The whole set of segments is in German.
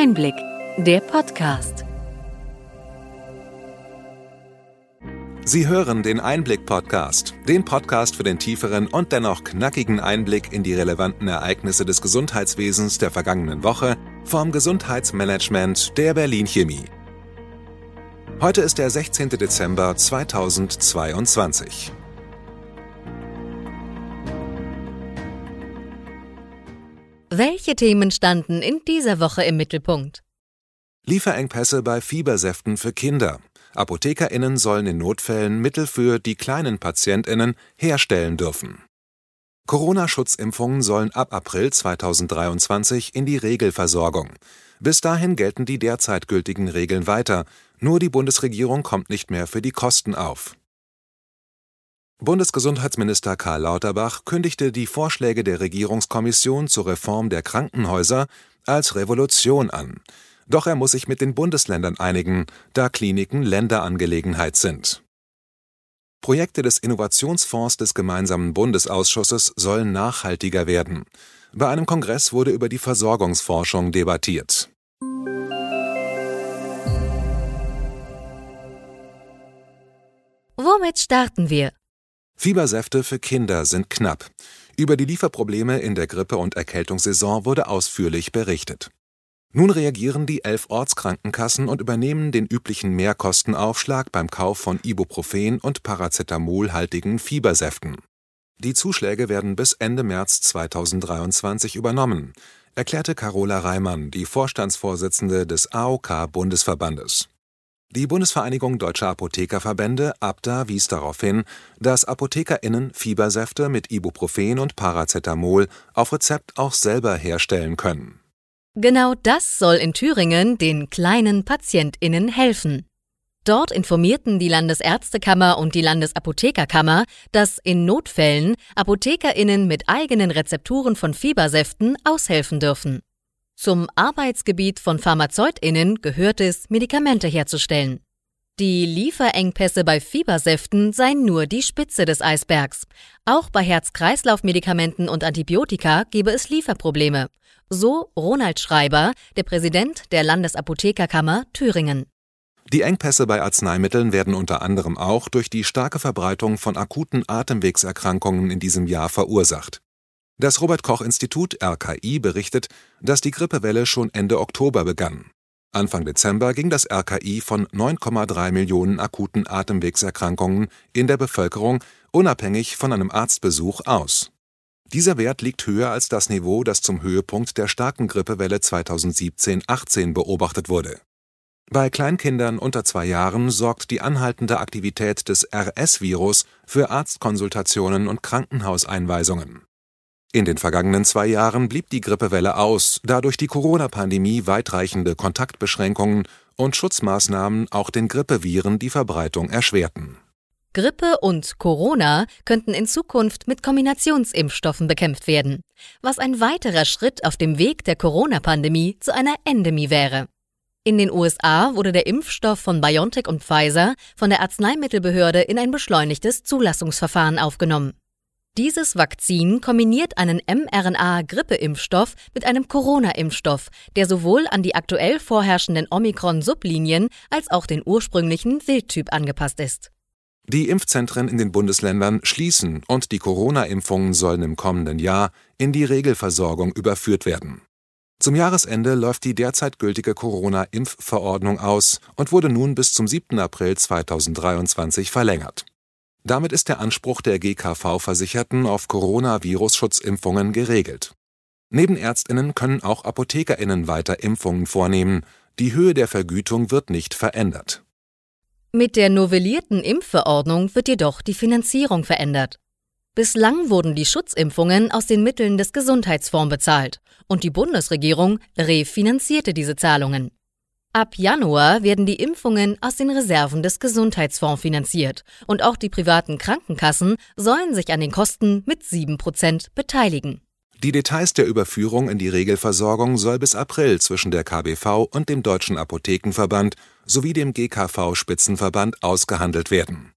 Einblick, der Podcast. Sie hören den Einblick-Podcast, den Podcast für den tieferen und dennoch knackigen Einblick in die relevanten Ereignisse des Gesundheitswesens der vergangenen Woche vom Gesundheitsmanagement der Berlin Chemie. Heute ist der 16. Dezember 2022. Welche Themen standen in dieser Woche im Mittelpunkt? Lieferengpässe bei Fiebersäften für Kinder. ApothekerInnen sollen in Notfällen Mittel für die kleinen PatientInnen herstellen dürfen. Corona-Schutzimpfungen sollen ab April 2023 in die Regelversorgung. Bis dahin gelten die derzeit gültigen Regeln weiter, nur die Bundesregierung kommt nicht mehr für die Kosten auf. Bundesgesundheitsminister Karl Lauterbach kündigte die Vorschläge der Regierungskommission zur Reform der Krankenhäuser als Revolution an. Doch er muss sich mit den Bundesländern einigen, da Kliniken Länderangelegenheit sind. Projekte des Innovationsfonds des gemeinsamen Bundesausschusses sollen nachhaltiger werden. Bei einem Kongress wurde über die Versorgungsforschung debattiert. Womit starten wir? Fiebersäfte für Kinder sind knapp. Über die Lieferprobleme in der Grippe- und Erkältungssaison wurde ausführlich berichtet. Nun reagieren die elf Ortskrankenkassen und übernehmen den üblichen Mehrkostenaufschlag beim Kauf von Ibuprofen und Paracetamolhaltigen Fiebersäften. Die Zuschläge werden bis Ende März 2023 übernommen, erklärte Carola Reimann, die Vorstandsvorsitzende des AOK-Bundesverbandes. Die Bundesvereinigung Deutscher Apothekerverbände (ABDA) wies darauf hin, dass ApothekerInnen Fiebersäfte mit Ibuprofen und Paracetamol auf Rezept auch selber herstellen können. Genau das soll in Thüringen den kleinen PatientInnen helfen. Dort informierten die Landesärztekammer und die Landesapothekerkammer, dass in Notfällen ApothekerInnen mit eigenen Rezepturen von Fiebersäften aushelfen dürfen. Zum Arbeitsgebiet von PharmazeutInnen gehört es, Medikamente herzustellen. Die Lieferengpässe bei Fiebersäften seien nur die Spitze des Eisbergs. Auch bei Herz-Kreislauf-Medikamenten und Antibiotika gebe es Lieferprobleme. So Ronald Schreiber, der Präsident der Landesapothekerkammer Thüringen. Die Engpässe bei Arzneimitteln werden unter anderem auch durch die starke Verbreitung von akuten Atemwegserkrankungen in diesem Jahr verursacht. Das Robert Koch Institut RKI berichtet, dass die Grippewelle schon Ende Oktober begann. Anfang Dezember ging das RKI von 9,3 Millionen akuten Atemwegserkrankungen in der Bevölkerung unabhängig von einem Arztbesuch aus. Dieser Wert liegt höher als das Niveau, das zum Höhepunkt der starken Grippewelle 2017-18 beobachtet wurde. Bei Kleinkindern unter zwei Jahren sorgt die anhaltende Aktivität des RS-Virus für Arztkonsultationen und Krankenhauseinweisungen. In den vergangenen zwei Jahren blieb die Grippewelle aus, da durch die Corona-Pandemie weitreichende Kontaktbeschränkungen und Schutzmaßnahmen auch den Grippeviren die Verbreitung erschwerten. Grippe und Corona könnten in Zukunft mit Kombinationsimpfstoffen bekämpft werden, was ein weiterer Schritt auf dem Weg der Corona-Pandemie zu einer Endemie wäre. In den USA wurde der Impfstoff von BioNTech und Pfizer von der Arzneimittelbehörde in ein beschleunigtes Zulassungsverfahren aufgenommen. Dieses Vakzin kombiniert einen mRNA-Grippeimpfstoff mit einem Corona-Impfstoff, der sowohl an die aktuell vorherrschenden Omikron-Sublinien als auch den ursprünglichen Wildtyp angepasst ist. Die Impfzentren in den Bundesländern schließen und die Corona-Impfungen sollen im kommenden Jahr in die Regelversorgung überführt werden. Zum Jahresende läuft die derzeit gültige Corona-Impfverordnung aus und wurde nun bis zum 7. April 2023 verlängert. Damit ist der Anspruch der GKV-Versicherten auf Coronavirus-Schutzimpfungen geregelt. Neben Ärztinnen können auch Apothekerinnen weiter Impfungen vornehmen. Die Höhe der Vergütung wird nicht verändert. Mit der novellierten Impfverordnung wird jedoch die Finanzierung verändert. Bislang wurden die Schutzimpfungen aus den Mitteln des Gesundheitsfonds bezahlt und die Bundesregierung refinanzierte diese Zahlungen. Ab Januar werden die Impfungen aus den Reserven des Gesundheitsfonds finanziert und auch die privaten Krankenkassen sollen sich an den Kosten mit 7% beteiligen. Die Details der Überführung in die Regelversorgung soll bis April zwischen der KBV und dem Deutschen Apothekenverband sowie dem GKV Spitzenverband ausgehandelt werden.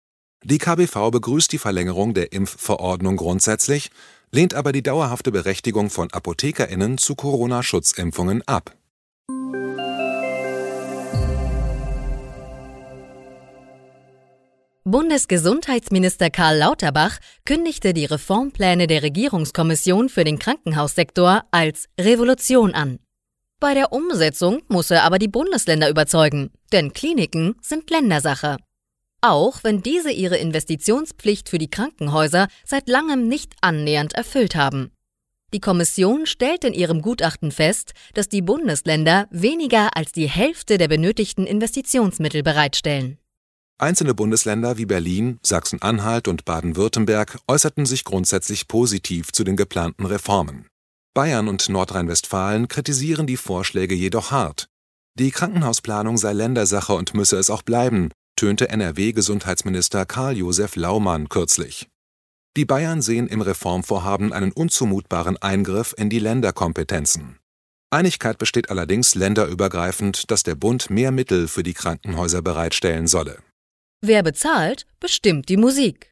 Die KBV begrüßt die Verlängerung der Impfverordnung grundsätzlich, lehnt aber die dauerhafte Berechtigung von Apothekerinnen zu Corona-Schutzimpfungen ab. Bundesgesundheitsminister Karl Lauterbach kündigte die Reformpläne der Regierungskommission für den Krankenhaussektor als Revolution an. Bei der Umsetzung muss er aber die Bundesländer überzeugen, denn Kliniken sind Ländersache. Auch wenn diese ihre Investitionspflicht für die Krankenhäuser seit langem nicht annähernd erfüllt haben. Die Kommission stellt in ihrem Gutachten fest, dass die Bundesländer weniger als die Hälfte der benötigten Investitionsmittel bereitstellen. Einzelne Bundesländer wie Berlin, Sachsen-Anhalt und Baden-Württemberg äußerten sich grundsätzlich positiv zu den geplanten Reformen. Bayern und Nordrhein-Westfalen kritisieren die Vorschläge jedoch hart. Die Krankenhausplanung sei Ländersache und müsse es auch bleiben, tönte NRW-Gesundheitsminister Karl-Josef Laumann kürzlich. Die Bayern sehen im Reformvorhaben einen unzumutbaren Eingriff in die Länderkompetenzen. Einigkeit besteht allerdings länderübergreifend, dass der Bund mehr Mittel für die Krankenhäuser bereitstellen solle. Wer bezahlt, bestimmt die Musik.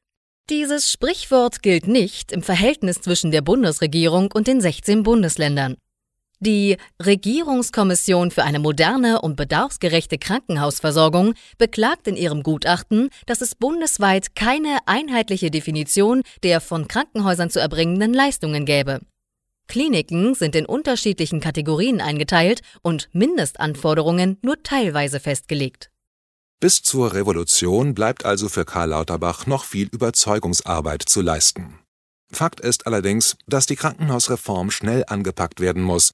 Dieses Sprichwort gilt nicht im Verhältnis zwischen der Bundesregierung und den 16 Bundesländern. Die Regierungskommission für eine moderne und bedarfsgerechte Krankenhausversorgung beklagt in ihrem Gutachten, dass es bundesweit keine einheitliche Definition der von Krankenhäusern zu erbringenden Leistungen gäbe. Kliniken sind in unterschiedlichen Kategorien eingeteilt und Mindestanforderungen nur teilweise festgelegt. Bis zur Revolution bleibt also für Karl Lauterbach noch viel Überzeugungsarbeit zu leisten. Fakt ist allerdings, dass die Krankenhausreform schnell angepackt werden muss.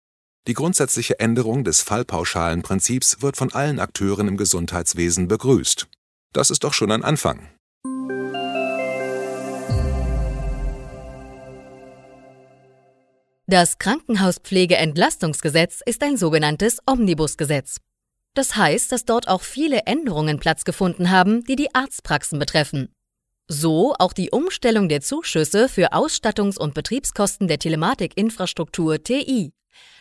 Die grundsätzliche Änderung des Fallpauschalenprinzips wird von allen Akteuren im Gesundheitswesen begrüßt. Das ist doch schon ein Anfang. Das Krankenhauspflegeentlastungsgesetz ist ein sogenanntes Omnibusgesetz. Das heißt, dass dort auch viele Änderungen Platz gefunden haben, die die Arztpraxen betreffen. So auch die Umstellung der Zuschüsse für Ausstattungs- und Betriebskosten der Telematikinfrastruktur TI.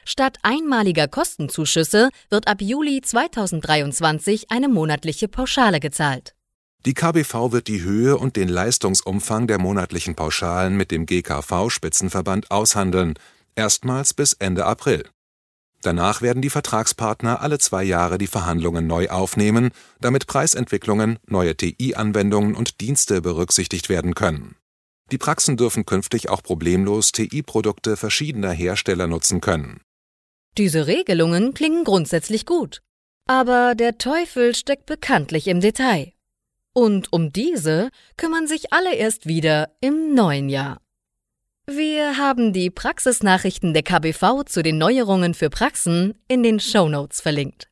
Statt einmaliger Kostenzuschüsse wird ab Juli 2023 eine monatliche Pauschale gezahlt. Die KBV wird die Höhe und den Leistungsumfang der monatlichen Pauschalen mit dem GKV Spitzenverband aushandeln, erstmals bis Ende April. Danach werden die Vertragspartner alle zwei Jahre die Verhandlungen neu aufnehmen, damit Preisentwicklungen, neue TI-Anwendungen und Dienste berücksichtigt werden können. Die Praxen dürfen künftig auch problemlos TI-Produkte verschiedener Hersteller nutzen können. Diese Regelungen klingen grundsätzlich gut. Aber der Teufel steckt bekanntlich im Detail. Und um diese kümmern sich alle erst wieder im neuen Jahr. Wir haben die Praxisnachrichten der KBV zu den Neuerungen für Praxen in den Show Notes verlinkt.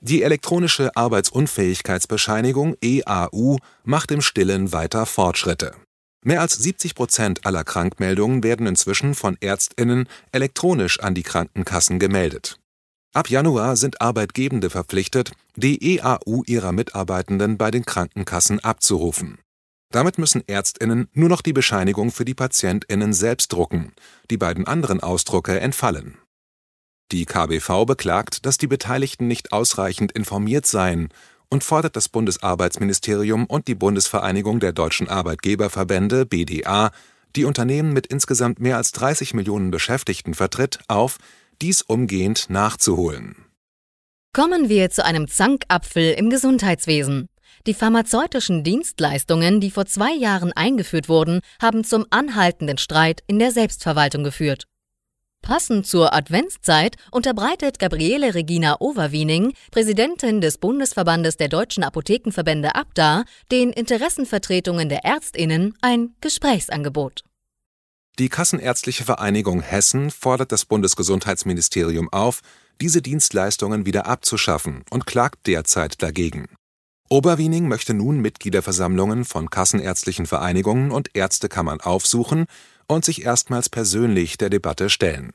Die elektronische Arbeitsunfähigkeitsbescheinigung EAU macht im Stillen weiter Fortschritte. Mehr als 70 Prozent aller Krankmeldungen werden inzwischen von Ärztinnen elektronisch an die Krankenkassen gemeldet. Ab Januar sind Arbeitgebende verpflichtet, die EAU ihrer Mitarbeitenden bei den Krankenkassen abzurufen. Damit müssen Ärztinnen nur noch die Bescheinigung für die Patientinnen selbst drucken, die beiden anderen Ausdrucke entfallen. Die KBV beklagt, dass die Beteiligten nicht ausreichend informiert seien und fordert das Bundesarbeitsministerium und die Bundesvereinigung der deutschen Arbeitgeberverbände BDA, die Unternehmen mit insgesamt mehr als 30 Millionen Beschäftigten vertritt, auf, dies umgehend nachzuholen. Kommen wir zu einem Zankapfel im Gesundheitswesen. Die pharmazeutischen Dienstleistungen, die vor zwei Jahren eingeführt wurden, haben zum anhaltenden Streit in der Selbstverwaltung geführt. Passend zur Adventszeit unterbreitet Gabriele Regina Overwiening, Präsidentin des Bundesverbandes der deutschen Apothekenverbände Abda, den Interessenvertretungen der Ärztinnen ein Gesprächsangebot. Die Kassenärztliche Vereinigung Hessen fordert das Bundesgesundheitsministerium auf, diese Dienstleistungen wieder abzuschaffen und klagt derzeit dagegen. Oberwiening möchte nun Mitgliederversammlungen von kassenärztlichen Vereinigungen und Ärztekammern aufsuchen und sich erstmals persönlich der Debatte stellen.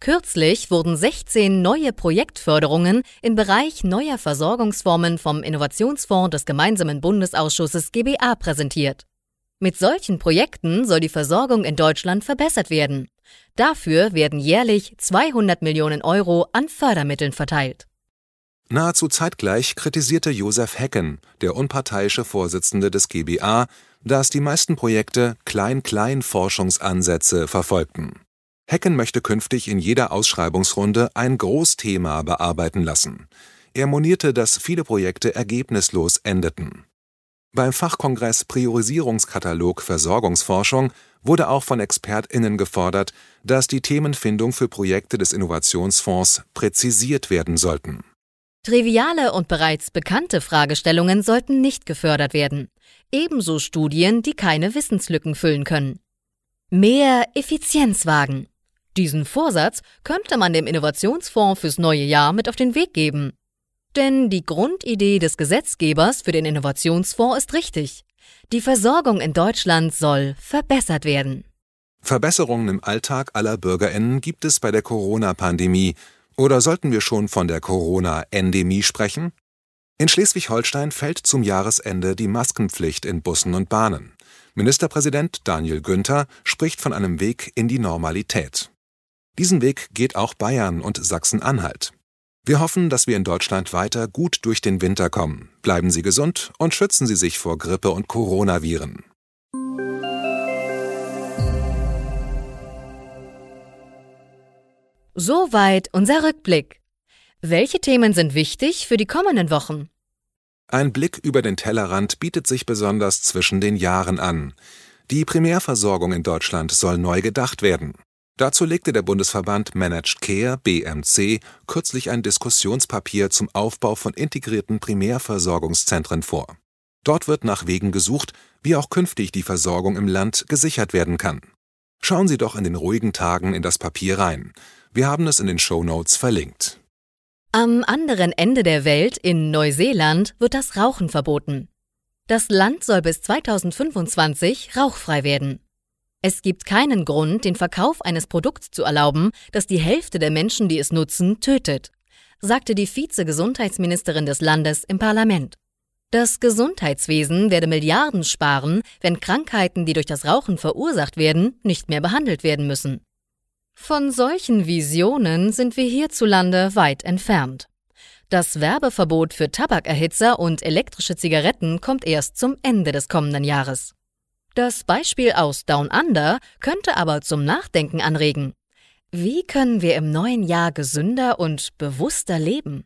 Kürzlich wurden 16 neue Projektförderungen im Bereich neuer Versorgungsformen vom Innovationsfonds des gemeinsamen Bundesausschusses GBA präsentiert. Mit solchen Projekten soll die Versorgung in Deutschland verbessert werden. Dafür werden jährlich 200 Millionen Euro an Fördermitteln verteilt. Nahezu zeitgleich kritisierte Josef Hecken, der unparteiische Vorsitzende des GBA, dass die meisten Projekte Klein-Klein-Forschungsansätze verfolgten. Hecken möchte künftig in jeder Ausschreibungsrunde ein Großthema bearbeiten lassen. Er monierte, dass viele Projekte ergebnislos endeten. Beim Fachkongress Priorisierungskatalog Versorgungsforschung wurde auch von ExpertInnen gefordert, dass die Themenfindung für Projekte des Innovationsfonds präzisiert werden sollten. Triviale und bereits bekannte Fragestellungen sollten nicht gefördert werden, ebenso Studien, die keine Wissenslücken füllen können. Mehr Effizienz wagen. Diesen Vorsatz könnte man dem Innovationsfonds fürs neue Jahr mit auf den Weg geben. Denn die Grundidee des Gesetzgebers für den Innovationsfonds ist richtig. Die Versorgung in Deutschland soll verbessert werden. Verbesserungen im Alltag aller Bürgerinnen gibt es bei der Corona-Pandemie. Oder sollten wir schon von der Corona-Endemie sprechen? In Schleswig-Holstein fällt zum Jahresende die Maskenpflicht in Bussen und Bahnen. Ministerpräsident Daniel Günther spricht von einem Weg in die Normalität. Diesen Weg geht auch Bayern und Sachsen-Anhalt. Wir hoffen, dass wir in Deutschland weiter gut durch den Winter kommen. Bleiben Sie gesund und schützen Sie sich vor Grippe und Coronaviren. Soweit unser Rückblick. Welche Themen sind wichtig für die kommenden Wochen? Ein Blick über den Tellerrand bietet sich besonders zwischen den Jahren an. Die Primärversorgung in Deutschland soll neu gedacht werden. Dazu legte der Bundesverband Managed Care BMC kürzlich ein Diskussionspapier zum Aufbau von integrierten Primärversorgungszentren vor. Dort wird nach Wegen gesucht, wie auch künftig die Versorgung im Land gesichert werden kann. Schauen Sie doch in den ruhigen Tagen in das Papier rein. Wir haben es in den Show Notes verlinkt. Am anderen Ende der Welt, in Neuseeland, wird das Rauchen verboten. Das Land soll bis 2025 rauchfrei werden. Es gibt keinen Grund, den Verkauf eines Produkts zu erlauben, das die Hälfte der Menschen, die es nutzen, tötet, sagte die Vize-Gesundheitsministerin des Landes im Parlament. Das Gesundheitswesen werde Milliarden sparen, wenn Krankheiten, die durch das Rauchen verursacht werden, nicht mehr behandelt werden müssen. Von solchen Visionen sind wir hierzulande weit entfernt. Das Werbeverbot für Tabakerhitzer und elektrische Zigaretten kommt erst zum Ende des kommenden Jahres. Das Beispiel aus Down Under könnte aber zum Nachdenken anregen. Wie können wir im neuen Jahr gesünder und bewusster leben?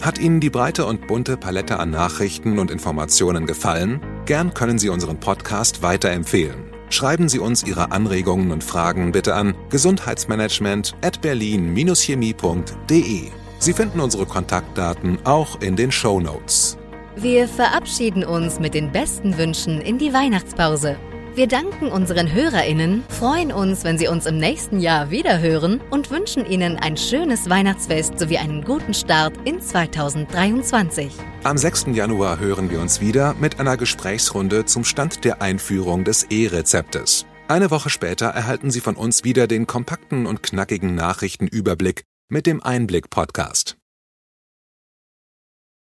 Hat Ihnen die breite und bunte Palette an Nachrichten und Informationen gefallen? Gern können Sie unseren Podcast weiterempfehlen. Schreiben Sie uns Ihre Anregungen und Fragen bitte an gesundheitsmanagement at berlin-chemie.de. Sie finden unsere Kontaktdaten auch in den Show Notes. Wir verabschieden uns mit den besten Wünschen in die Weihnachtspause. Wir danken unseren HörerInnen, freuen uns, wenn Sie uns im nächsten Jahr wiederhören und wünschen Ihnen ein schönes Weihnachtsfest sowie einen guten Start in 2023. Am 6. Januar hören wir uns wieder mit einer Gesprächsrunde zum Stand der Einführung des E-Rezeptes. Eine Woche später erhalten Sie von uns wieder den kompakten und knackigen Nachrichtenüberblick mit dem Einblick-Podcast.